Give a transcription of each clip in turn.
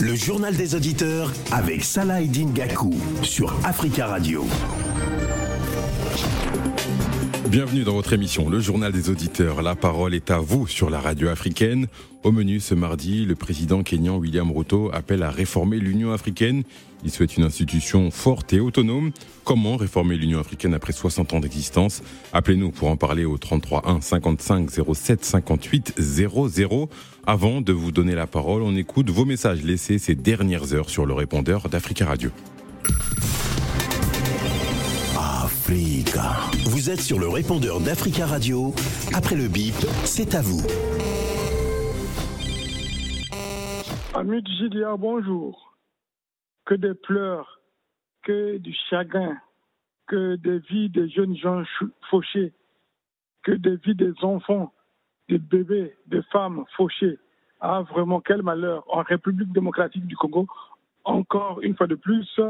Le journal des auditeurs avec Salah Gakou sur Africa Radio. Bienvenue dans votre émission, le journal des auditeurs. La parole est à vous sur la radio africaine. Au menu ce mardi, le président kényan William Ruto appelle à réformer l'Union africaine. Il souhaite une institution forte et autonome. Comment réformer l'Union africaine après 60 ans d'existence? Appelez-nous pour en parler au 33 1 55 07 58 00. Avant de vous donner la parole, on écoute vos messages laissés ces dernières heures sur le répondeur d'Africa Radio. Africa. Vous êtes sur le répondeur d'Africa Radio. Après le bip, c'est à vous. Amis du GDA, bonjour. Que des pleurs, que du chagrin, que des vies des jeunes gens fauchés, que des vies des enfants, des bébés, des femmes fauchées. Ah, vraiment, quel malheur. En République démocratique du Congo, encore une fois de plus,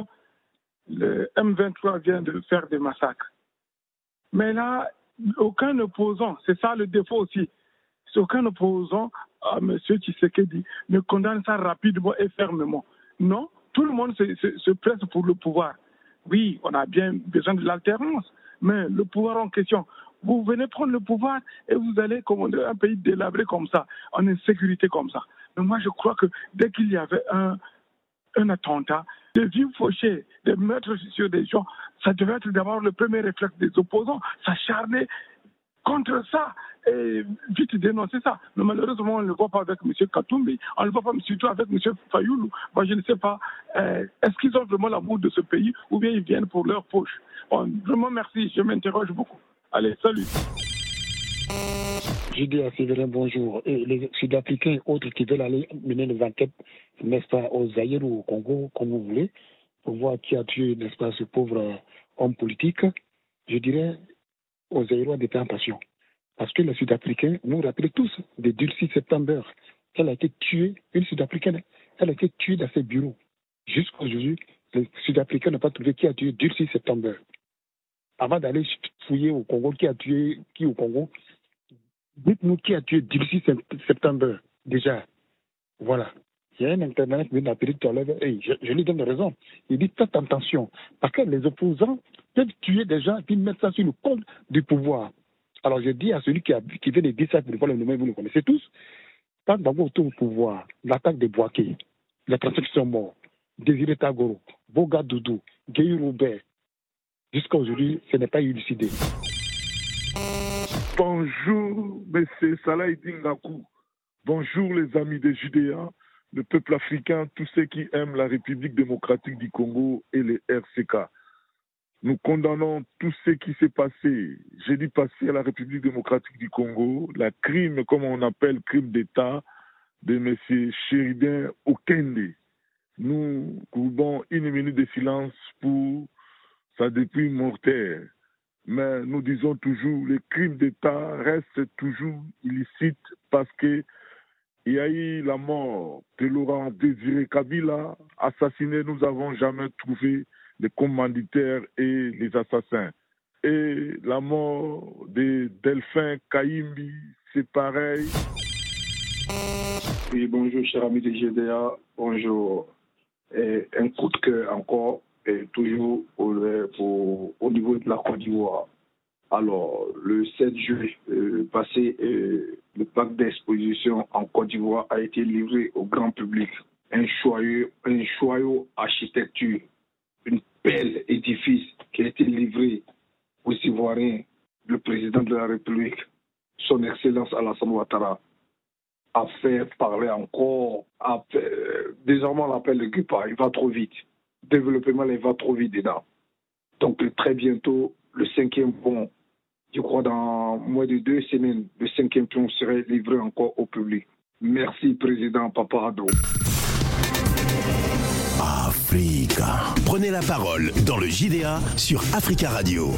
le M23 vient de faire des massacres. Mais là, aucun opposant, c'est ça le défaut aussi, aucun opposant à M. Tshisekedi ne condamne ça rapidement et fermement. Non, tout le monde se, presse pour le pouvoir. Oui, on a bien besoin de l'alternance, mais le pouvoir en question, vous venez prendre le pouvoir et vous allez commander un pays délabré comme ça, en insécurité comme ça. Mais moi, je crois que dès qu'il y avait un, un attentat, de vivre fauchés, de mettre sur des gens, ça devait être d'abord le premier réflexe des opposants, s'acharner contre ça et vite dénoncer ça. Mais malheureusement, on ne le voit pas avec M. Katumbi, on ne le voit pas surtout avec M. Fayoulou. Moi, je ne sais pas, euh, est-ce qu'ils ont vraiment l'amour de ce pays ou bien ils viennent pour leur poche Vraiment, merci, je m'interroge beaucoup. Allez, salut. J'ai Séverin, bonjour. Et les Sud-Africains autres qui veulent aller mener des enquêtes, n'est-ce pas, au Zaïre ou au Congo, comme vous voulez, pour voir qui a tué, n'est-ce pas, ce pauvre homme politique, je dirais aux Zaïrois d'être en passion. Parce que les Sud-Africains nous rappellent tous des 6 septembre. Elle a été tuée, une Sud-Africaine, elle a été tuée dans ses bureaux. Jusqu'à aujourd'hui, les Sud-Africains n'ont pas trouvé qui a tué 6 septembre. Avant d'aller fouiller au Congo, qui a tué qui au Congo, Dites-nous qui a tué 16 septembre déjà. Voilà. Il y a un internet qui vient d'appeler tout à je, lui donne raison. Il dit faites attention, parce que les opposants peuvent tuer des gens et puis mettre ça sur le compte du pouvoir. Alors je dis à celui qui, qui vient de dire pour le nommer, vous le connaissez tous, tant d'abord autour du pouvoir, l'attaque des Boaké, la transaction mort, Désiré Tagoro, Boga Doudou, Guy Roubert, jusqu'à aujourd'hui, ce n'est pas élucidé. Bonjour, M. Salah Ngakou. Bonjour, les amis des Judéens, le peuple africain, tous ceux qui aiment la République démocratique du Congo et les RCK. Nous condamnons tout ce qui s'est passé, j'ai dit passé à la République démocratique du Congo, la crime, comme on appelle crime d'État, de M. Sheridan Okende. Nous courbons une minute de silence pour sa dépouille mortelle mais nous disons toujours les crimes d'État restent toujours illicites parce que il y a eu la mort de Laurent Désiré Kabila, assassiné, nous n'avons jamais trouvé les commanditaires et les assassins. Et la mort de Delphin Kaimbi, c'est pareil. Oui, bonjour, cher ami de GDA. Bonjour. Un coup de cœur encore toujours au, au, niveau de la Côte d'Ivoire. Alors, le 7 juillet euh, passé, euh, le parc d'exposition en Côte d'Ivoire a été livré au grand public. Un joyeux, un joyau architecture, une belle édifice qui a été livré aux Ivoiriens. Le président de la République, son Excellence Alassane Ouattara, a fait parler encore. désormais, on l'appelle le Gupa, il va trop vite développement il va trop vite dedans. Donc très bientôt, le cinquième pont, je crois dans moins de deux semaines, le cinquième pont serait livré encore au public. Merci, Président Paparado. Africa. Prenez la parole dans le JDA sur Africa Radio.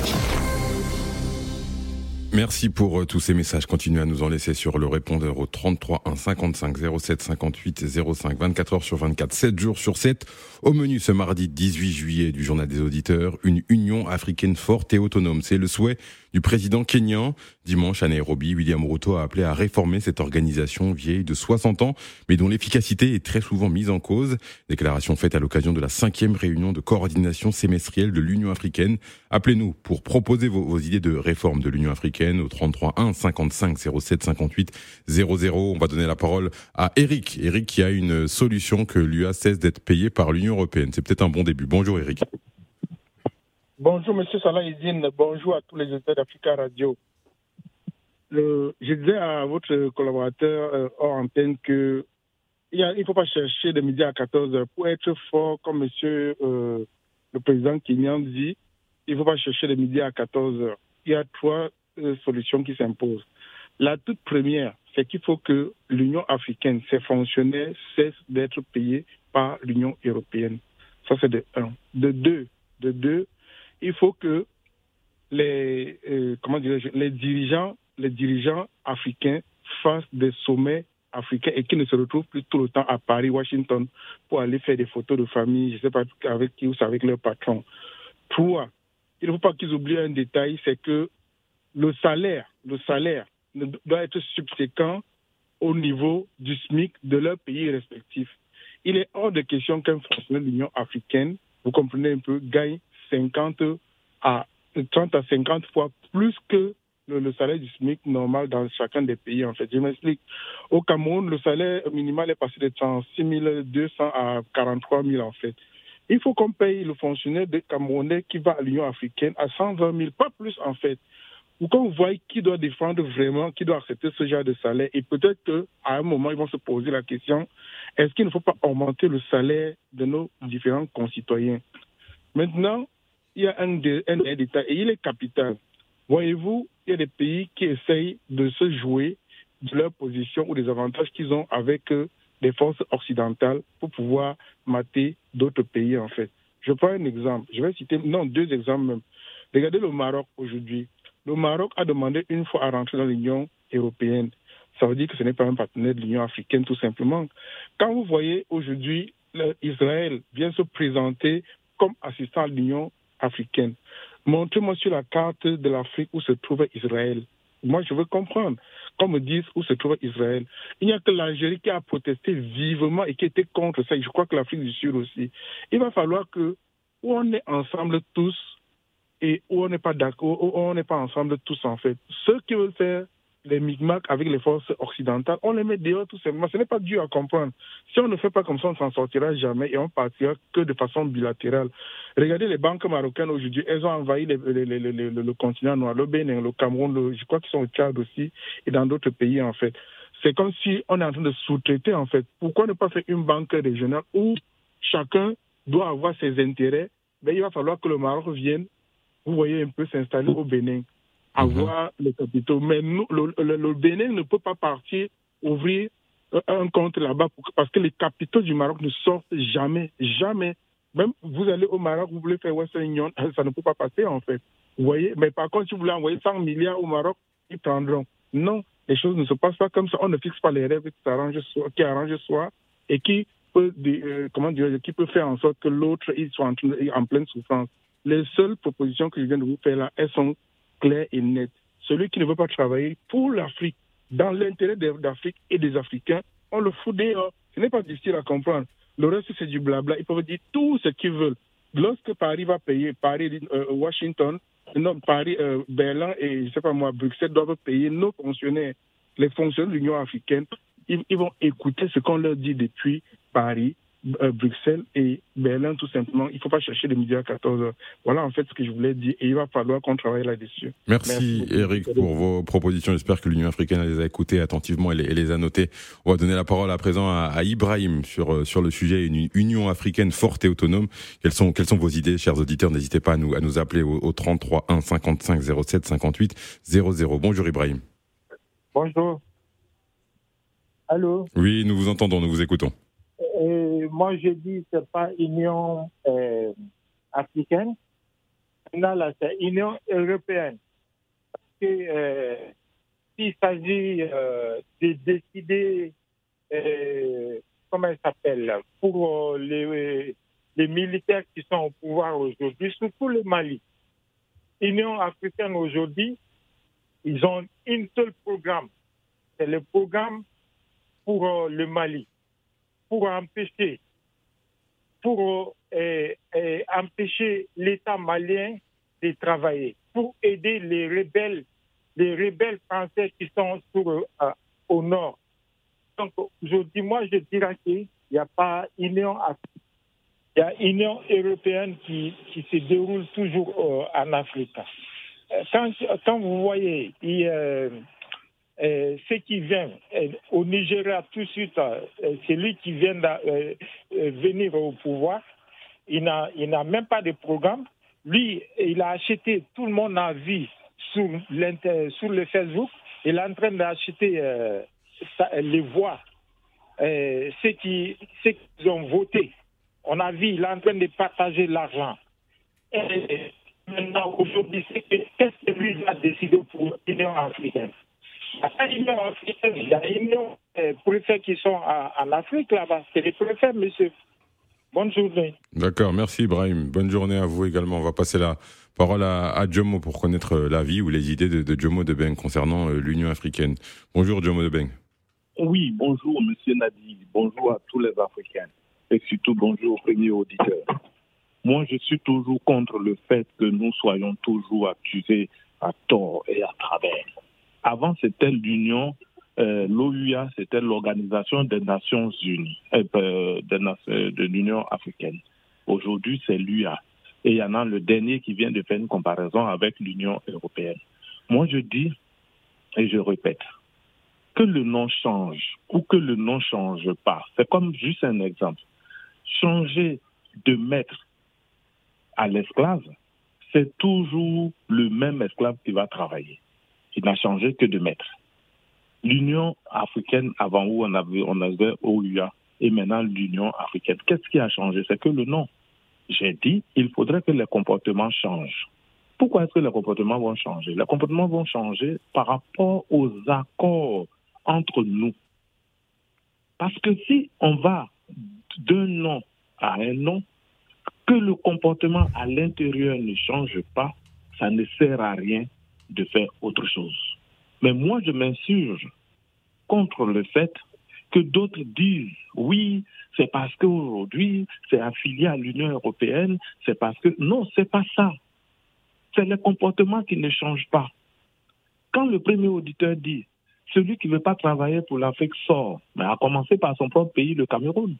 Merci pour euh, tous ces messages. Continuez à nous en laisser sur le répondeur au 33 1 55 07 58 05 24 heures sur 24, 7 jours sur 7. Au menu ce mardi 18 juillet du journal des auditeurs, une union africaine forte et autonome. C'est le souhait du président kényan. Dimanche à Nairobi, William Ruto a appelé à réformer cette organisation vieille de 60 ans, mais dont l'efficacité est très souvent mise en cause. Déclaration faite à l'occasion de la cinquième réunion de coordination semestrielle de l'Union africaine. Appelez-nous pour proposer vos, idées de réforme de l'Union africaine au 33 1 55 07 58 00. On va donner la parole à Eric. Eric qui a une solution que l'UA cesse d'être payé par l'Union européenne. C'est peut-être un bon début. Bonjour Eric. Bonjour Monsieur Salah bonjour à tous les auditeurs d'Africa Radio. je disais à votre collaborateur euh, hors antenne que il ne faut pas chercher de midi à 14 heures. Pour être fort, comme Monsieur euh, le président Kenyan dit, il ne faut pas chercher de midi à 14 heures. Il y a trois euh, solutions qui s'imposent. La toute première, c'est qu'il faut que l'Union africaine, ses fonctionnaires, cessent d'être payés par l'Union européenne. Ça, c'est de un. De deux, de deux, il faut que les, euh, comment les dirigeants, les dirigeants africains fassent des sommets africains et qu'ils ne se retrouvent plus tout le temps à Paris, Washington, pour aller faire des photos de famille, je ne sais pas avec qui ou avec leur patron. Trois, il ne faut pas qu'ils oublient un détail, c'est que le salaire, le salaire doit être subséquent au niveau du SMIC de leur pays respectif. Il est hors de question qu'un fonctionnaire de l'Union africaine, vous comprenez un peu, gagne 50 à 30 à 50 fois plus que le, salaire du SMIC normal dans chacun des pays, en fait. Je m'explique. Au Cameroun, le salaire minimal est passé de 36 200 à 43 000, en fait. Il faut qu'on paye le fonctionnaire de Camerounais qui va à l'Union africaine à 120 000, pas plus, en fait ou qu'on voit qui doit défendre vraiment, qui doit accepter ce genre de salaire. Et peut-être qu'à un moment, ils vont se poser la question, est-ce qu'il ne faut pas augmenter le salaire de nos différents concitoyens? Maintenant, il y a un, un détail et il est capital. Voyez-vous, il y a des pays qui essayent de se jouer de leur position ou des avantages qu'ils ont avec euh, des forces occidentales pour pouvoir mater d'autres pays, en fait. Je prends un exemple. Je vais citer, non, deux exemples même. Regardez le Maroc aujourd'hui. Le Maroc a demandé une fois à rentrer dans l'Union européenne. Ça veut dire que ce n'est pas un partenaire de l'Union africaine, tout simplement. Quand vous voyez aujourd'hui Israël vient se présenter comme assistant à l'Union africaine, montrez-moi sur la carte de l'Afrique où se trouve Israël. Moi, je veux comprendre. Qu'on me dise où se trouve Israël. Il n'y a que l'Algérie qui a protesté vivement et qui était contre ça. Je crois que l'Afrique du Sud aussi. Il va falloir que, où on est ensemble tous, et où on n'est pas d'accord, où on n'est pas ensemble tous en fait. Ceux qui veulent faire les micmacs avec les forces occidentales, on les met dehors tout simplement. Ce n'est pas dur à comprendre. Si on ne fait pas comme ça, on ne s'en sortira jamais et on partira que de façon bilatérale. Regardez les banques marocaines aujourd'hui, elles ont envahi le continent noir, le Bénin, le Cameroun, je crois qu'ils sont au Tchad aussi et dans d'autres pays en fait. C'est comme si on est en train de sous-traiter en fait. Pourquoi ne pas faire une banque régionale où chacun doit avoir ses intérêts? Mais ben, il va falloir que le Maroc vienne vous voyez un peu s'installer au Bénin, avoir mhm. les capitaux. Mais le, Bénin ne peut pas partir ouvrir un compte là-bas parce que les capitaux du Maroc ne sortent jamais, jamais. Même vous allez au Maroc, vous voulez faire Western Union, ça ne peut pas passer en fait. Vous voyez, mais par contre, si vous voulez envoyer 100 milliards au Maroc, ils prendront. Non, les choses ne se passent pas comme ça. On ne fixe pas les rêves qui arrangent soi, qui arrangent soi et qui peut, euh, comment dire, qui peut faire en sorte que l'autre soit en, en pleine souffrance. Les seules propositions que je viens de vous faire là, elles sont claires et nettes. Celui qui ne veut pas travailler pour l'Afrique, dans l'intérêt d'Afrique et des Africains, on le fout dehors. Ce n'est pas difficile à comprendre. Le reste, c'est du blabla. Ils peuvent dire tout ce qu'ils veulent. Lorsque Paris va payer, Paris, euh, Washington, non, Paris, euh, Berlin et, je sais pas moi, Bruxelles doivent payer nos fonctionnaires, les fonctionnaires de l'Union africaine, ils vont écouter ce qu'on leur dit depuis Paris, Bruxelles et Berlin, tout simplement. Il ne faut pas chercher les midi à 14 heures. Voilà en fait ce que je voulais dire et il va falloir qu'on travaille là-dessus. Merci, Eric pour vos propositions. J'espère que l'Union africaine les a écoutées attentivement et les, a notées. On va donner la parole à présent à, Ibrahim sur, euh, sur le sujet une Union africaine forte et autonome. Quelles sont, quelles sont vos idées, chers auditeurs? N'hésitez pas à nous, à nous appeler au, au 33 1 55 07 58 00. Bonjour Ibrahim. Bonjour. Allô? Oui, nous vous entendons, nous vous écoutons moi, je dis c'est pas Union euh, africaine. Là, là, c'est Union européenne. Parce que euh, s'il s'agit euh, de décider, comment elle s'appelle, pour les, les militaires qui sont au pouvoir aujourd'hui, surtout le Mali. Union africaine aujourd'hui, ils ont un seul programme. C'est le programme pour le Mali, pour empêcher, pour euh, empêcher l'État malien de travailler, pour aider les rebelles, les rebelles français qui sont sur, au nord. Donc aujourd'hui, moi, je dirais qu'il n'y a pas Union Il y a Union européenne qui, qui se déroule toujours en Afrique. Quand, quand vous voyez, il, euh, ce qui vient euh, au Nigeria tout de suite, euh, celui qui vient de venir au pouvoir, il n'a même pas de programme. Lui, il a acheté, tout le monde a vu sur, sur le Facebook, il est en train d'acheter les voix, ceux, qui, ceux qui ont voté. On a vu, il est en train de partager l'argent. Maintenant, aujourd'hui, qu'est-ce que lui a décidé pour l'Union africaine? Il y a union préfets qui sont en Afrique là-bas. C'est les préfets, monsieur. Bonne journée. D'accord, merci Ibrahim. Bonne journée à vous également. On va passer la parole à, Jomo pour connaître l'avis ou les idées de, de Jomo Debeng concernant euh, l'Union africaine. Bonjour Jomo Debeng. Oui, bonjour monsieur Nadi. Bonjour à tous les Africains. Et surtout bonjour aux premiers auditeurs. Moi, je suis toujours contre le fait que nous soyons toujours accusés à tort et à travers. Avant, c'était l'Union, euh, l'OUA, c'était l'Organisation des Nations Unies, euh, euh, de, l'Union africaine. Aujourd'hui, c'est l'UA. Et il y en a le dernier qui vient de faire une comparaison avec l'Union européenne. Moi, je dis, et je répète, que le nom change ou que le nom change pas. C'est comme juste un exemple. Changer de maître à l'esclave, c'est toujours le même esclave qui va travailler il n'a changé que de maître. L'Union africaine, avant où on avait, on avait OUA, et maintenant l'Union africaine. Qu'est-ce qui a changé? C'est que le nom. J'ai dit, il faudrait que les comportements changent. Pourquoi est-ce que les comportements vont changer? Les comportements vont changer par rapport aux accords entre nous. Parce que si on va d'un nom à un nom, que le comportement à l'intérieur ne change pas, ça ne sert à rien de faire autre chose. Mais moi, je m'insurge contre le fait que d'autres disent oui, c'est parce qu'aujourd'hui, c'est affilié à l'Union européenne, c'est parce que. Non, c'est pas ça. C'est le comportement qui ne change pas. Quand le premier auditeur dit celui qui ne veut pas travailler pour l'Afrique sort, mais à commencer par son propre pays, le Cameroun.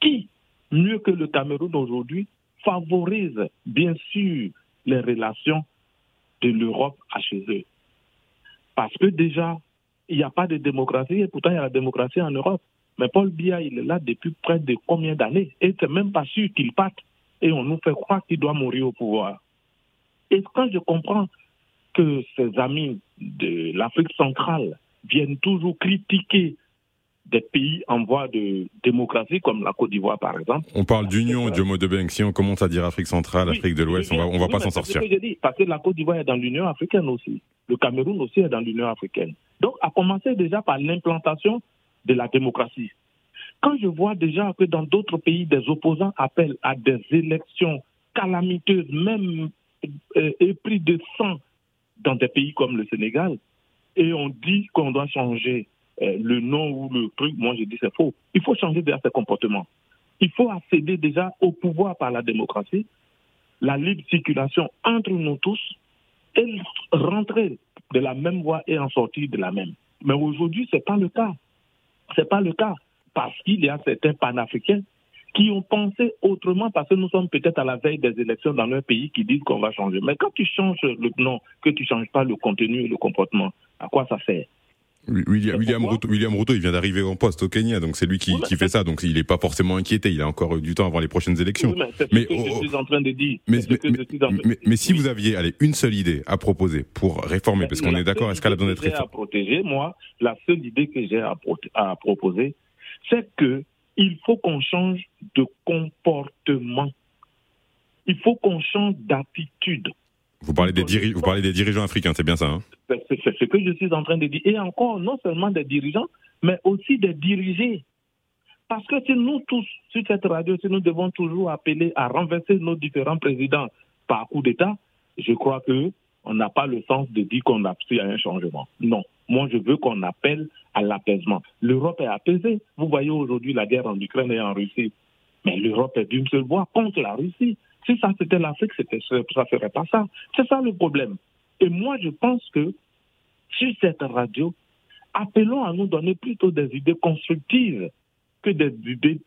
Qui, mieux que le Cameroun aujourd'hui, favorise bien sûr les relations de l'Europe à chez eux. Parce que déjà, il n'y a pas de démocratie et pourtant il y a la démocratie en Europe. Mais Paul Biya, il est là depuis près de combien d'années? Et c'est même pas sûr qu'il parte. Et on nous fait croire qu'il doit mourir au pouvoir. Et quand je comprends que ses amis de l'Afrique centrale viennent toujours critiquer des pays en voie de démocratie, comme la Côte d'Ivoire par exemple. On parle d'union, Diomo de Si on commence à dire Afrique centrale, Afrique de l'Ouest, on va, on va pas s'en sortir. Que dit, parce que la Côte d'Ivoire est dans l'Union africaine aussi. Le Cameroun aussi est dans l'Union africaine. Donc, à commencer déjà par l'implantation de la démocratie. Quand je vois déjà que dans d'autres pays, des opposants appellent à des élections calamiteuses, même euh, épris de sang dans des pays comme le Sénégal, et on dit qu'on doit changer euh, le nom ou le truc, moi je dis c'est faux. Il faut changer déjà ses comportements. Il faut accéder déjà au pouvoir par la démocratie, la libre circulation entre nous tous et rentrer de la même voie et en sortir de la même. Mais aujourd'hui, ce n'est pas le cas. Ce n'est pas le cas parce qu'il y a certains panafricains qui ont pensé autrement parce que nous sommes peut-être à la veille des élections dans leur pays qui disent qu'on va changer. Mais quand tu changes le nom, que tu ne changes pas le contenu et le comportement, à quoi ça sert? William, William, Ruto, William Ruto, il vient d'arriver en poste au Kenya, donc c'est lui qui, qui fait ça, donc il n'est pas forcément inquiété, il a encore du temps avant les prochaines élections. mais, ce que je suis en train de dire. Mais, mais, si vous aviez allez, une seule idée à proposer pour réformer, parce qu'on est d'accord, est-ce qu'elle a besoin d'être à protéger, moi, la seule idée que j'ai à, à proposer, c'est que il faut qu'on change de comportement. Il faut qu'on change d'attitude. Vous parlez des, dirigeants africains, c'est bien ça hein? C'est ce que je suis en train de dire. Et encore, non seulement des dirigeants, mais aussi des dirigés. Parce que si nous tous, sur cette radio, si nous devons toujours appeler à renverser nos différents présidents par coup d'État, je crois que on n'a pas le sens de dire qu'on a à un changement. Non. Moi, je veux qu'on appelle à l'apaisement. L'Europe est apaisée. Vous voyez aujourd'hui la guerre en Ukraine et en Russie. Mais l'Europe est d'une seule voix contre la Russie. Si ça c'était l'Afrique, ça ne ferait pas ça. C'est ça le problème. Et moi, je pense que sur cette radio, appelons à nous donner plutôt des idées constructives que des idées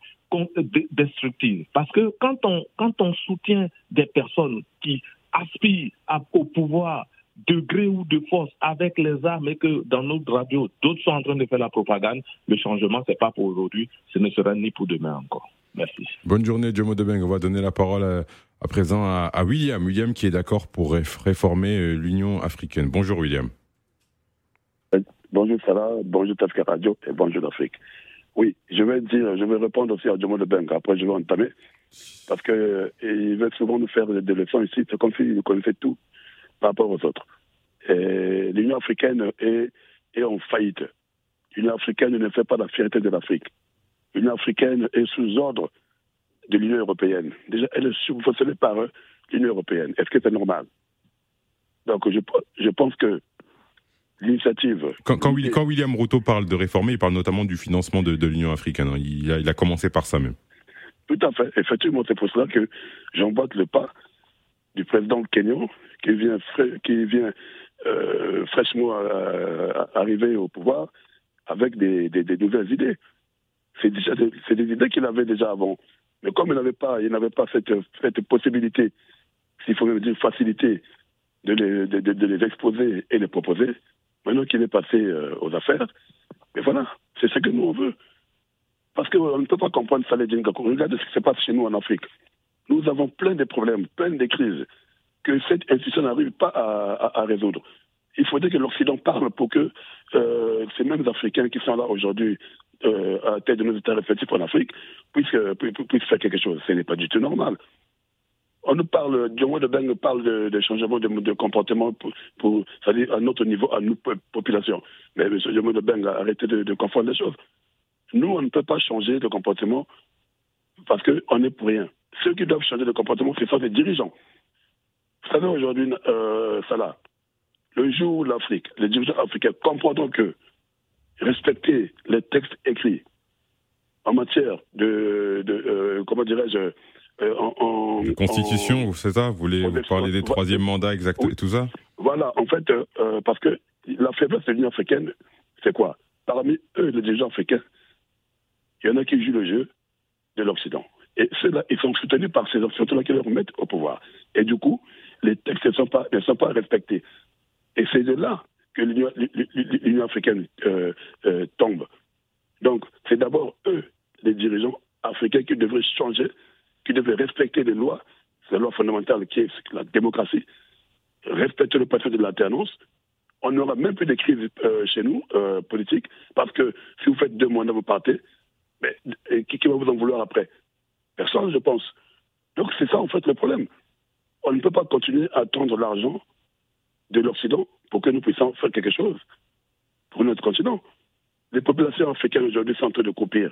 destructives. Parce que quand on, quand on soutient des personnes qui aspirent au pouvoir de gré ou de force avec les armes et que dans notre radio, d'autres sont en train de faire la propagande, le changement, ce n'est pas pour aujourd'hui, ce ne sera ni pour demain encore. Merci. Bonne journée, Jomo Debeng. On va donner la parole à, à présent à, William. William qui est d'accord pour réformer euh, l'Union africaine. Bonjour, William. Bonjour, Sarah. Bonjour, Tafka Radio et bonjour, l'Afrique. Oui, je vais dire, je vais répondre aussi à Jomo Debeng. Après, je vais entamer. Parce qu'il euh, veut souvent nous faire des leçons ici. C'est comme s'il connaissait tout par rapport aux autres. L'Union africaine est, est en faillite. L'Union africaine ne fait pas la fierté de l'Afrique. L'Union africaine est sous ordre de l'Union européenne. Déjà, elle est subventionnée par l'Union européenne. Est-ce que c'est normal? Donc, je, je pense que l'initiative. Quand, quand, William Ruto parle de réformer, il parle notamment du financement de, l'Union africaine. Hein. Il a, il a, commencé par ça même. Tout à fait. Effectivement, c'est pour cela que j'emboîte le pas du président kenyan qui vient, qui vient euh, fraîchement arriver au pouvoir avec des, des, nouvelles idées. C'est des, idées qu'il avait déjà avant. Mais comme il n'avait pas, il n'avait pas cette, cette possibilité, s'il faut même dire facilité, de les, de, les exposer et les proposer, maintenant qu'il est passé euh, aux affaires, mais voilà, c'est ce que nous on veut. Parce qu'on ne peut pas comprendre ça, les Regardez ce qui se passe chez nous en Afrique. Nous avons plein de problèmes, plein de crises que cette institution n'arrive pas à, résoudre. Il faudrait que l'Occident parle pour que euh, ces mêmes Africains qui sont là aujourd'hui à la tête de nos États respectifs en Afrique puissent, puissent, faire quelque chose. Ce n'est pas du tout normal. On nous parle, Diomo de nous parle de, changement de, comportement pour, pour c'est-à-dire à notre niveau, à notre population. Mais M. De Beng a arrêté de, confondre les choses. Nous, on ne peut pas changer de comportement parce qu'on est pour rien. Ceux qui doivent changer de comportement, ce sont les dirigeants. Vous savez, aujourd'hui, euh, Salah, le jour où l'Afrique, les dirigeants africains comprendront que respecter les textes écrits en matière de, euh, comment dirais-je, euh, en, constitution, c'est ça? Vous voulez vous parler des troisième mandats exact et tout ça? Voilà, en fait, euh, parce que la faiblesse de l'Union africaine, c'est quoi? Parmi eux, les dirigeants africains, il y en a qui jouent le jeu de l'Occident. Et ceux-là, ils sont soutenus par ces occidentaux-là qui leur mettent au pouvoir. Et du coup, les textes ne sont pas, ne sont pas respectés. Et c'est de là que l'Union africaine euh, euh, tombe. Donc, c'est d'abord eux, les dirigeants africains, qui devraient changer, qui devraient respecter les lois, la loi fondamentale qui est la démocratie, respecter le principe de l'alternance. On n'aura même plus de crise euh, chez nous, politique, parce que si vous faites deux mois, vous partez, mais qui va vous en vouloir après? Personne, je pense. Donc c'est ça en fait le problème. On ne peut pas continuer à attendre l'argent de l'Occident pour que nous puissions faire quelque chose pour notre continent. Les populations africaines aujourd'hui sont en train de couper.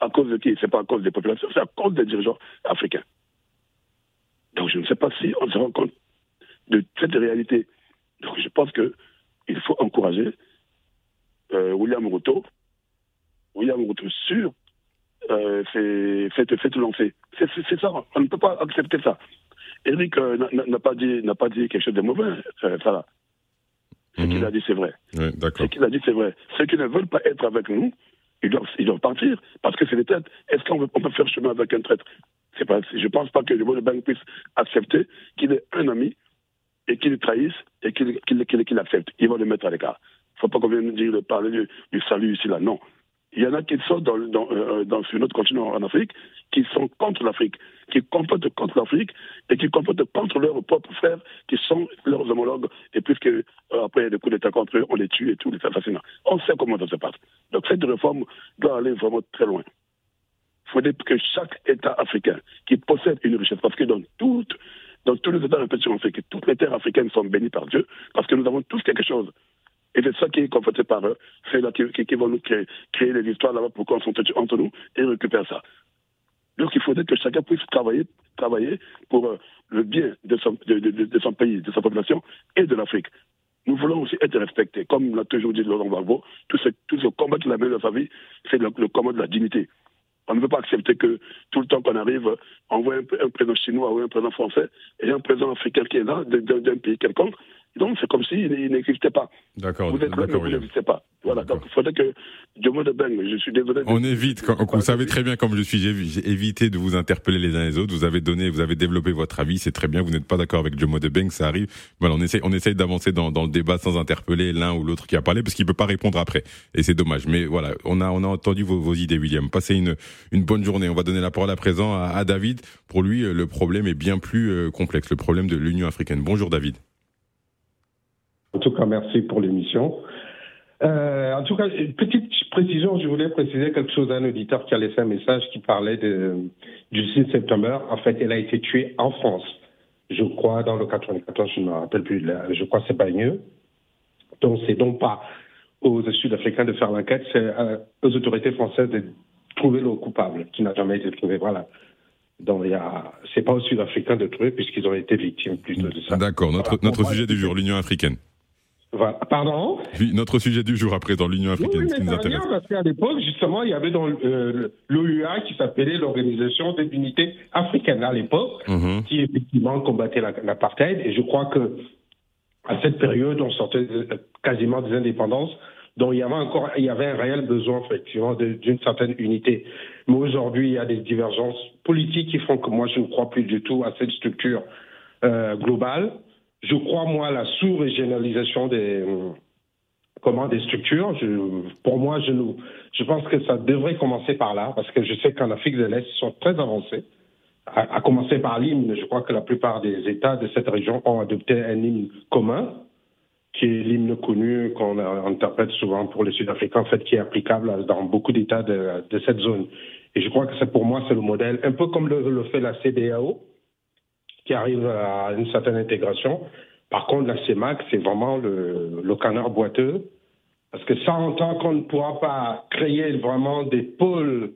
À cause de qui? Ce n'est pas à cause des populations, c'est à cause des dirigeants africains. Donc je ne sais pas si on se rend compte de cette réalité. Donc je pense qu'il faut encourager euh, William Ruto, William Ruto sur euh, faites, lancer. C'est ça, on ne peut pas accepter ça. Eric euh, n'a pas dit pas dit quelque chose de mauvais, euh, ça. Ce qu'il mhm. a dit, c'est vrai. Ce qu'il a dit, c'est vrai. Ceux qui ne veulent pas être avec nous, ils doivent, ils doivent partir, parce que c'est des têtes. Est-ce qu'on peut faire chemin avec un traître? Pas, Je ne pense pas que le Bank puisse accepter qu'il ait un ami et qu'il le trahisse et qu'il accepte. Il va le mettre à l'écart. Il ne faut pas qu'on vienne dire, parler du, du salut ici, là. Non. Il y en a qui sont dans, dans, euh, sur notre continent en Afrique, qui sont contre l'Afrique, qui comportent contre l'Afrique et qui comportent contre leurs propres frères, qui sont leurs homologues. Et puisque euh, après des coups d'État contre eux, on les tue et tout, les assassinats. On sait comment ça se passe. Donc cette réforme doit aller vraiment très loin. Il faudrait que chaque État africain qui possède une richesse, parce que dans toutes dans tous les États de l'Afrique, toutes les terres africaines sont bénies par Dieu, parce que nous avons tous quelque chose. Et c'est ça qui est conforté par eux. C'est là qui, vont nous créer, créer des histoires là-bas pour qu'on s'entretue entre nous et récupérer ça. Donc il faudrait que chacun puisse travailler, travailler pour, euh, le bien de son, pays, de sa population et de l'Afrique. Nous voulons aussi être respectés. Comme l'a toujours dit Laurent Gbagbo, tout ce, combat qu'il a mené dans sa vie, c'est le, combat de la dignité. On ne veut pas accepter que tout le temps qu'on arrive, on voit un, un président chinois ou un président français et un président africain qui est là, d'un pays quelconque. Donc c'est comme s'il il n'existait pas. D'accord, Vous êtes là, mais vous n'existez pas. Voilà, donc il faudrait que Jomo de Ben, je suis désolé. On évite, quand- vous savez très bien comme je suis, j'ai évité de vous interpeller les uns les autres. Vous avez donné, vous avez développé votre avis, c'est très bien. Vous n'êtes pas d'accord avec Jomo de Beng, ça arrive. Voilà, on essaie, on essaye d'avancer dans, dans le débat sans interpeller l'un ou l'autre qui a parlé, parce qu'il peut pas répondre après. Et c'est dommage. Mais voilà, on a, on a entendu vos, vos idées, William. Passez une, une bonne journée. On va donner la parole à présent à, à David. Pour lui, euh, le problème est bien plus euh, complexe, le problème de l'Union africaine. Bonjour David. En tout cas, merci pour l'émission. Euh, en tout cas, une petite précision, je voulais préciser quelque chose à un auditeur qui a laissé un message qui parlait de, du 6 septembre. En fait, elle a été tuée en France. Je crois dans le 94, je ne me rappelle plus, je crois que c'est Bagneux. Donc, c'est donc pas aux Sud-Africains de faire l'enquête, c'est euh, aux autorités françaises de trouver le coupable qui n'a jamais été trouvé. Voilà. Donc, il y a, c'est pas aux Sud-Africains de trouver puisqu'ils ont été victimes plutôt de ça. D'accord. Notre, Voilà. sujet du jour, l'Union africaine. Voilà. Pardon? Oui, notre sujet du jour après dans l'Union africaine, oui, ce qui mais nous ça intéresse. revient parce qu'à l'époque, justement, il y avait dans euh, l'OUA qui s'appelait l'Organisation des unités africaines à l'époque, Mhm. qui effectivement combattait la- l'apartheid. Et je crois que à cette période, on sortait de- quasiment des indépendances, dont il y avait encore, il y avait un réel besoin effectivement d'une certaine unité. Mais aujourd'hui, il y a des divergences politiques qui font que moi, je ne crois plus du tout à cette structure euh, globale. Je crois moi à la sous-régionalisation des euh, comment des structures. Pour moi, je, pense que ça devrait commencer par là, parce que je sais qu'en Afrique de l'Est, ils sont très avancés. À, commencer par l'hymne, je crois que la plupart des États de cette région ont adopté un hymne commun, qui est l'hymne connu qu'on interprète souvent pour les Sud-Africains, en fait, qui est applicable dans beaucoup d'États de, de cette zone. Et je crois que c'est pour moi, c'est le modèle, un peu comme le, le fait la CDAO, qui arrive à une certaine intégration. Par contre, la CEMAC, c'est vraiment le, le canard boiteux. Parce que ça, en tant qu'on ne pourra pas créer vraiment des pôles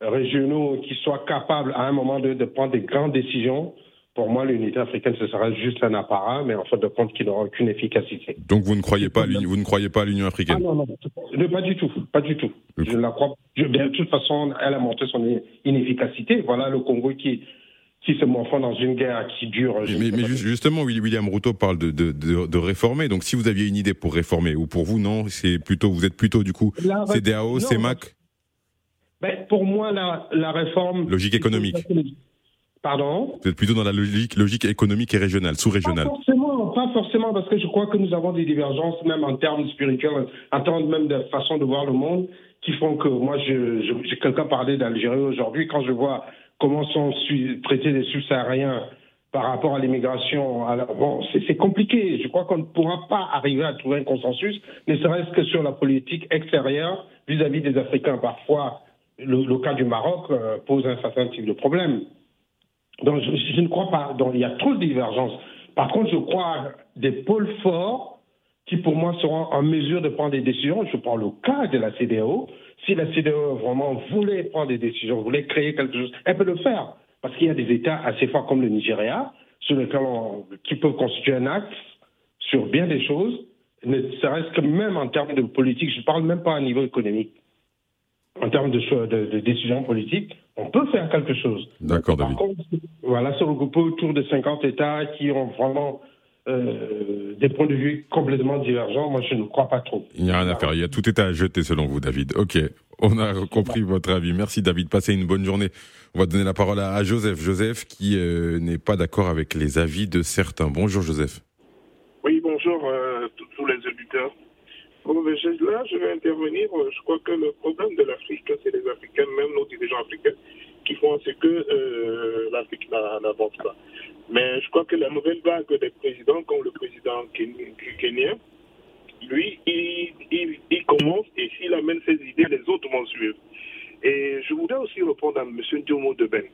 régionaux qui soient capables à un moment donné de prendre des grandes décisions, pour moi, l'unité africaine, ce sera juste un apparat, mais en fait de compte qui n'aura aucune efficacité. Donc vous ne croyez pas, à l'Union- vous ne croyez pas à l'Union Ah africaine non, non, non, pas du tout, pas du tout. Je ne la crois je- De toute façon, elle a montré son inefficacité. Voilà le Congo qui, qui se morfond dans une guerre qui dure. Mais, justement, William Ruto parle de, de, de, de réformer. Donc, si vous aviez une idée pour réformer, ou pour vous, non, c'est plutôt, vous êtes plutôt du coup CDAO, non, CEMAC, Ben, pour moi, la, la réforme. Logique économique. Pardon? Vous êtes plutôt dans la logique, logique économique et régionale, Pas sous-régionale. forcément, pas forcément, parce que je crois que nous avons des divergences, même en termes spirituels, en termes même de façon de voir le monde, qui font que moi, je, quelqu'un parlé d'Algérie aujourd'hui, quand je vois comment sont traités les subsahariens par rapport à l'immigration, bon, c'est, compliqué. Je crois qu'on ne pourra pas arriver à trouver un consensus, ne serait-ce que sur la politique extérieure vis-à-vis des Africains. Parfois, le, cas du Maroc euh, pose un certain type de problème. Donc, je, ne crois pas. Donc, il y a trop de divergences. Par contre, je crois des pôles forts qui, pour moi, seront en mesure de prendre des décisions. Je prends le cas de la CDAO. Si la CDAO vraiment voulait prendre des décisions, voulait créer quelque chose, elle peut le faire. Parce qu'il y a des États assez forts comme le Nigeria, sur lesquels on- qui peuvent constituer un axe sur bien des choses, ne serait-ce que même en termes de politique, je ne parle même pas à niveau économique. En termes de, choix- de, politiques, on peut faire quelque chose. D'accord, Par David. contre, voilà, se regrouper autour de 50 États qui ont vraiment euh, des points de vue complètement divergents, moi je ne crois pas trop. Il n'y a rien à faire. Il y a tout est à jeter selon vous, David. Ok. On a compris votre avis. Merci, David. Passez une bonne journée. On va donner la parole à Joseph. Joseph qui euh, n'est pas d'accord avec les avis de certains. Bonjour, Joseph. Oui, bonjour euh, tous les auditeurs. Bon, ben, je- là, je vais intervenir. Je crois que le problème de l'Afrique, c'est les Africains, même nos dirigeants africains, qui font ce que euh, l'Afrique n'a- n'avance pas. Mais je crois que la nouvelle vague des présidents, comme le président ken- kenyan, lui, il, commence et s'il amène ses idées, les autres vont suivre. Et je voudrais aussi répondre à M. Diomo de Ben.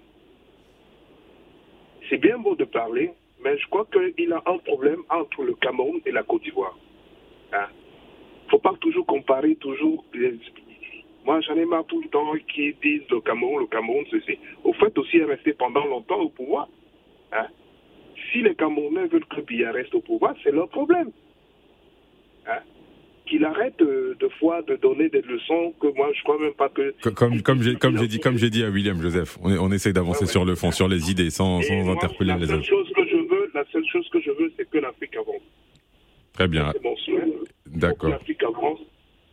C'est bien beau de parler, mais je crois qu'il a un problème entre le Cameroun et la Côte d'Ivoire. Il ne faut pas toujours comparer, toujours. les- Moi, j'en ai marre tout le temps qui disent le Cameroun, le Cameroun, ceci. Au fait, aussi, est resté pendant longtemps au pouvoir. Hein. si les Camerounais veulent que Biya reste au pouvoir, c'est leur problème. Hein? Qu'il arrête de, de fois de donner des leçons que moi je crois même pas que. Comme, comme j'ai comme j'ai dit comme j'ai dit à William Joseph, on, on essaie d'avancer sur le fond, sur les idées, sans, sans moi, interpeller la les seule autres. chose que je veux, la seule chose que je veux, c'est que l'Afrique avance. Très bien, C'est mon souhait. d'accord. L'Afrique avance.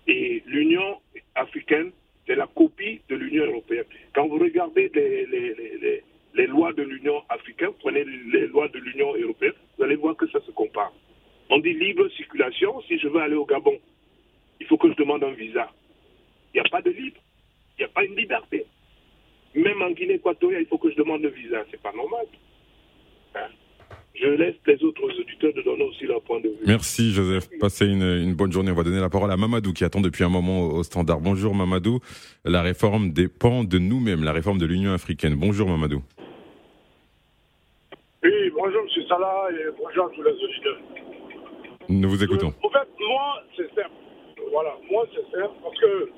Et l'Union africaine, c'est la copie de l'Union européenne. Quand vous regardez les, lois de l'Union africaine, prenez les lois de l'Union européenne, vous allez voir que ça se compare. On dit libre circulation. Si je veux aller au Gabon, il faut que je demande un visa. Il n'y a pas de libre. Il n'y a pas une liberté. Même en Guinée équatoriale, il faut que je demande un visa. C'est pas normal. Hein? Je laisse les autres auditeurs de donner aussi leur point de vue. Merci Joseph. Passez une, une bonne journée. On va donner la parole à Mamadou qui attend depuis un moment au, standard. Bonjour Mamadou. La réforme dépend de nous-mêmes, la réforme de l'Union africaine. Bonjour Mamadou. Oui, bonjour M. Salah et bonjour à tous les auditeurs. Nous vous écoutons. En fait, moi, c'est simple. Voilà, moi, c'est simple parce que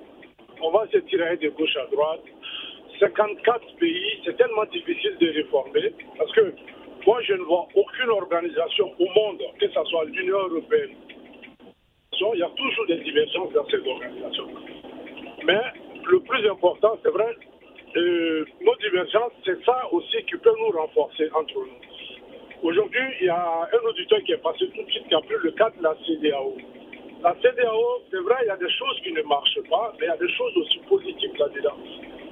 on va se tirer de gauche à droite. 54 pays, c'est tellement difficile de réformer parce que moi, je ne vois aucune organisation au monde, que ce soit l'Union européenne. Il y a toujours des divergences dans ces organisations. Mais le plus important, c'est vrai, euh, nos divergences, c'est ça aussi qui peut nous renforcer entre nous. Aujourd'hui, il y a un auditeur qui est passé tout de suite qui a pris le cas de la CDAO. La CDAO, c'est vrai, il y a des choses qui ne marchent pas, mais il y a des choses aussi positives là-dedans.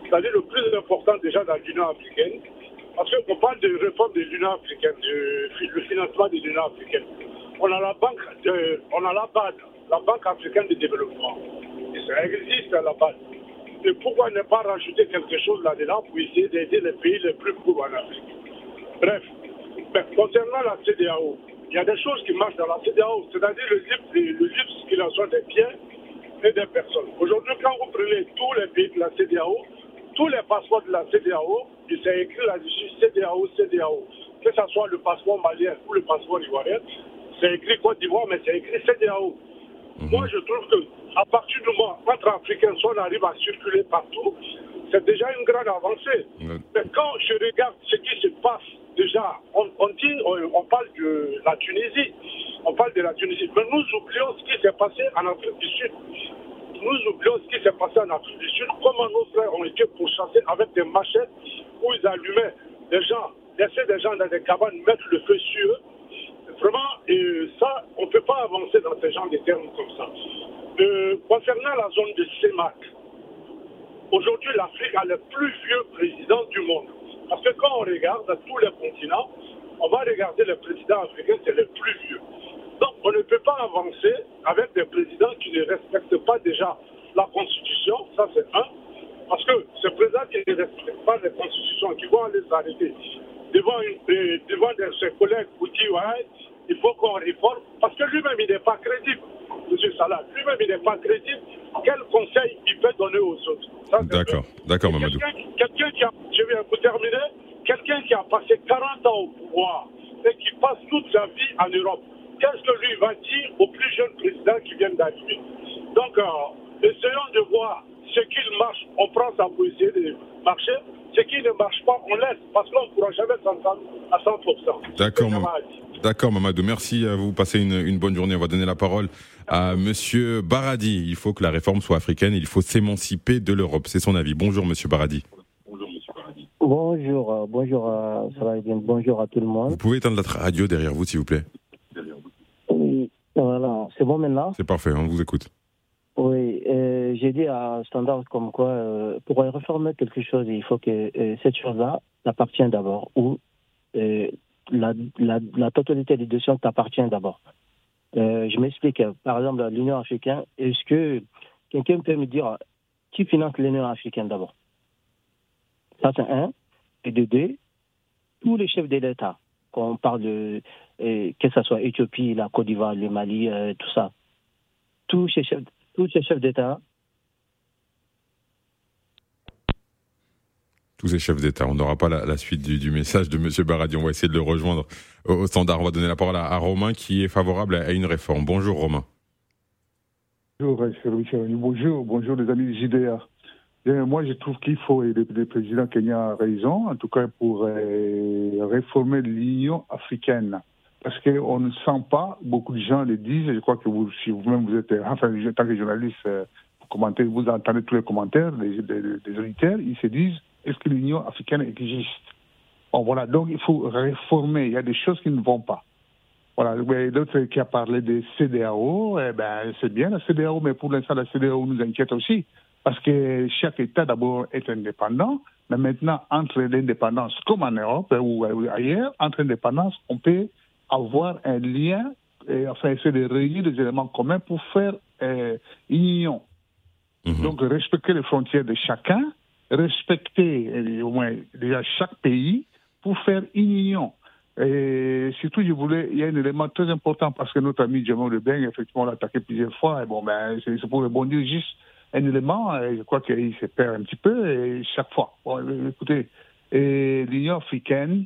C'est-à-dire le plus important déjà dans l'Union africaine, parce qu'on parle de réforme de l'Union africaine, du financement de l'Union africaine. On a la banque, on a la BAD, la Banque africaine de développement. Et ça existe la BAD. Et pourquoi ne pas rajouter quelque chose là-dedans pour essayer d'aider les pays les plus pauvres en Afrique? Bref, mais concernant la CDAO, il y a des choses qui marchent dans la CDAO, c'est-à-dire le libre, le libre circulation des biens et des personnes. Aujourd'hui, quand vous prenez tous les pays de la CDAO, tous les passeports de la CDAO, il s'est écrit là-dessus CDAO, CDAO. Que ce soit le passeport malien ou le passeport ivoirien, c'est écrit Côte d'Ivoire, mais c'est écrit CDAO. Moi, je trouve que à partir du moment entre Africains, si on arrive à circuler partout, c'est déjà une grande avancée. Mais quand je regarde ce qui se passe, déjà, on, on dit, on, on, parle de la Tunisie, on parle de la Tunisie, mais nous oublions ce qui s'est passé en Afrique du Sud. Nous oublions ce qui s'est passé en Afrique du Sud, comment nos frères ont été pourchassés avec des machettes où ils allumaient des gens, laissaient des gens dans des cabanes mettre le feu sur eux. Vraiment, ça, on ne peut pas avancer dans ce genre de termes comme ça. Euh, concernant la zone de CEMAC, aujourd'hui, l'Afrique a le plus vieux président du monde. Parce que quand on regarde tous les continents, on va regarder les présidents africains, c'est les plus vieux. Donc, on ne peut pas avancer avec des présidents qui ne respectent pas déjà la Constitution, ça c'est un. Parce que ces présidents qui ne respectent pas la Constitution, qui vont les arrêter devant, une, euh, devant de ses collègues pour dire, ouais, il faut qu'on réforme, parce que lui-même, il n'est pas crédible, M. Salah. Lui-même, il n'est pas crédible. Quel conseil il peut donner aux autres? D'accord, d'accord, Mamadou. Quelqu'un qui a, je vais vous terminer, quelqu'un qui a passé 40 ans au pouvoir et qui passe toute sa vie en Europe, qu'est-ce que lui va dire aux plus jeunes présidents qui viennent d'arriver? Donc, euh, essayons de voir ce qui marche, on prend ça pour essayer de marcher. Ce qui ne marche pas, on laisse, parce qu'on ne pourra jamais s'entendre à 100%. D'accord, D'accord, Mamadou. Merci à vous. Passez une, une, bonne journée. On va donner la parole à Monsieur Baradi. Il faut que la réforme soit africaine. Il faut s'émanciper de l'Europe. C'est son avis. Bonjour, Monsieur Baradi. Bonjour, Monsieur Baradi. Bonjour, euh, bonjour, à, bonjour à tout le monde. Vous pouvez éteindre la radio derrière vous, s'il vous plaît. Oui, voilà. C'est bon maintenant? C'est parfait. On vous écoute. Oui, euh, j'ai dit à Standard comme quoi, euh, pour réformer quelque chose, il faut que euh, cette chose-là appartienne d'abord, ou la, la, totalité des dossiers t'appartient d'abord. je m'explique. Par exemple, l'Union africaine, est-ce que quelqu'un peut me dire qui finance l'Union africaine d'abord? Ça, c'est un. Et de deux, tous les chefs de l'État, quand parle de, que ce soit Éthiopie, la Côte d'Ivoire, le Mali, tout ça, tous ces chefs tous ces chefs d'État. Tous ces chefs d'État. On n'aura pas la, la suite du, du, message de M. Baradi. On va essayer de le rejoindre au, au, standard. On va donner la parole à, à Romain qui est favorable à, à, une réforme. Bonjour Romain. Bonjour, bonjour, bonjour les amis du JDA. moi, je trouve qu'il faut, et le, président Kenya a raison, en tout cas pour euh, réformer l'Union africaine. Parce qu'on ne sent pas, beaucoup de gens le disent, je crois que vous, si vous-même vous êtes, enfin, en tant que journaliste, euh, vous, commentez, vous entendez tous les commentaires des, des, auditeurs, ils se disent, est-ce que l'Union africaine existe? Bon, voilà, donc il faut réformer, il y a des choses qui ne vont pas. Voilà, l'autre qui a parlé des CDAO, eh ben, c'est bien la CDAO, mais pour l'instant, la CDAO nous inquiète aussi. Parce que chaque État d'abord est indépendant, mais maintenant, entre l'indépendance, comme en Europe ou ailleurs, entre l'indépendance, on peut avoir un lien, et, enfin essayer de réunir des éléments communs pour faire euh, une union. Mhm. Donc respecter les frontières de chacun, respecter euh, au moins déjà chaque pays pour faire une union. Et surtout, je voulais, il y a un élément très important parce que notre ami Jamal Lebeng, effectivement, l'a attaqué plusieurs fois. Et bon, ben, c'est pour rebondir juste un élément, je crois qu'il se perd un petit peu et chaque fois. Bon, écoutez, l'Union africaine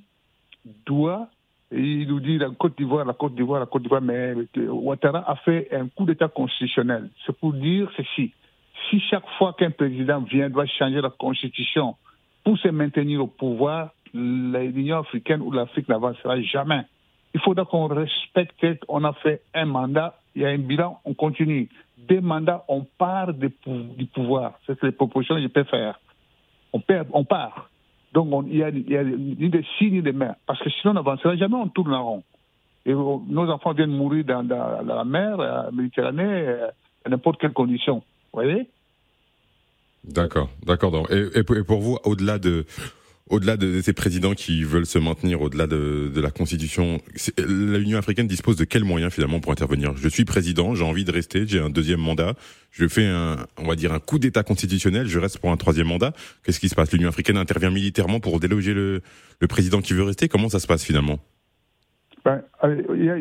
doit, il nous dit la Côte d'Ivoire, la Côte d'Ivoire, la Côte d'Ivoire, mais Ouattara a fait un coup d'État constitutionnel. C'est pour dire ceci. Si chaque fois qu'un président vient, doit changer la constitution pour se maintenir au pouvoir, l'Union africaine ou l'Afrique n'avancera jamais. Il faudra qu'on respecte, on a fait un mandat, il y a un bilan, on continue des mandats, on part du pouvoir. C'est les propositions que je peux faire. On, perd, on part. Donc, il n'y a, ni de si ni de mains. Parce que sinon, on n'avancera jamais, on tourne en rond. Et nos enfants viennent mourir dans, la mer, la Méditerranée, euh, à n'importe quelle condition. Vous voyez? D'accord, d'accord. et, pour vous, au-delà de, au-delà de ces présidents qui veulent se maintenir au-delà de, la Constitution, l'Union africaine dispose de quels moyens finalement pour intervenir? Je suis président, j'ai envie de rester, j'ai un deuxième mandat, je fais un, on va dire un coup d'État constitutionnel, je reste pour un troisième mandat. Qu'est-ce qui se passe? L'Union africaine intervient militairement pour déloger le, président qui veut rester? Comment ça se passe finalement? Ben,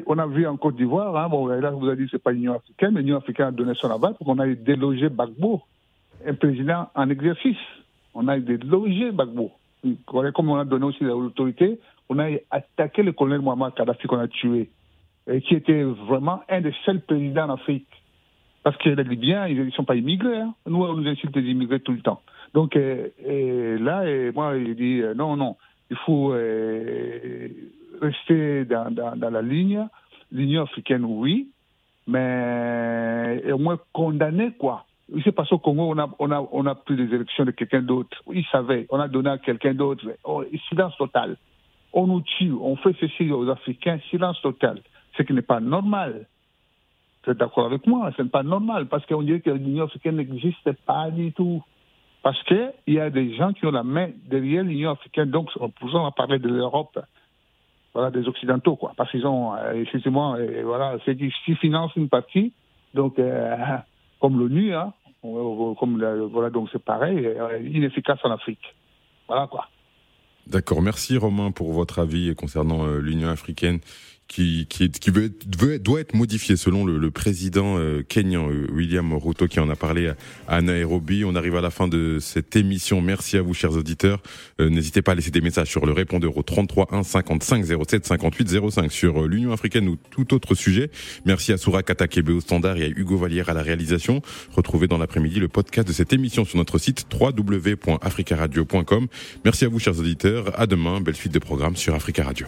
on a vu en Côte d'Ivoire, hein, bon, là vous avez dit que c'est pas l'Union africaine, mais l'Union africaine a donné son aval pour qu'on aille déloger Bagbo, un président en exercice. On a délogé Bagbo comme on a donné aussi l'autorité, on a attaqué le colonel Mohamed Kadhafi qu'on a tué, qui était vraiment un des seuls présidents en Afrique. Parce que les Libyens, ils ne sont pas immigrés. Hein. Nous, on nous insulte des immigrés tout le temps. Donc euh, là, et moi, il dit euh, non, non, il faut euh, rester dans, dans, la ligne. L'Union africaine, oui, mais au moins condamner, quoi. Il s'est passé au Congo, on a, on a, on a pris des élections de quelqu'un d'autre. Il savait, on a donné à quelqu'un d'autre. Oh, silence total. On nous tue, on fait ceci aux Africains, silence total. Ce qui n'est pas normal. Vous êtes d'accord avec moi Ce n'est pas normal parce qu'on dirait que l'Union africaine n'existe pas du tout. Parce qu'il y a des gens qui ont la main derrière l'Union africaine. Donc, on va parler de l'Europe, voilà, des Occidentaux, quoi. Parce qu'ils ont, euh, effectivement, euh, voilà, c'est qui financent une partie. Donc, euh, comme l'ONU, hein, comme voilà, donc c'est pareil, euh, inefficace en Afrique. Voilà quoi. D'accord, merci Romain pour votre avis concernant euh, l'Union africaine qui, qui, qui veut, doit être modifié selon le, le président euh, kenyan euh, William Ruto qui en a parlé à, Nairobi. On arrive à la fin de cette émission. Merci à vous, chers auditeurs. Euh, n'hésitez pas à laisser des messages sur le répondeur au 33 1 55 07 58 05 sur l'Union africaine ou tout autre sujet. Merci à Soura Katakebe au standard et à Hugo Vallière à la réalisation. Retrouvez dans l'après-midi le podcast de cette émission sur notre site www.africaradio.com. Merci à vous, chers auditeurs. À demain. Belle suite de programmes sur Africa Radio.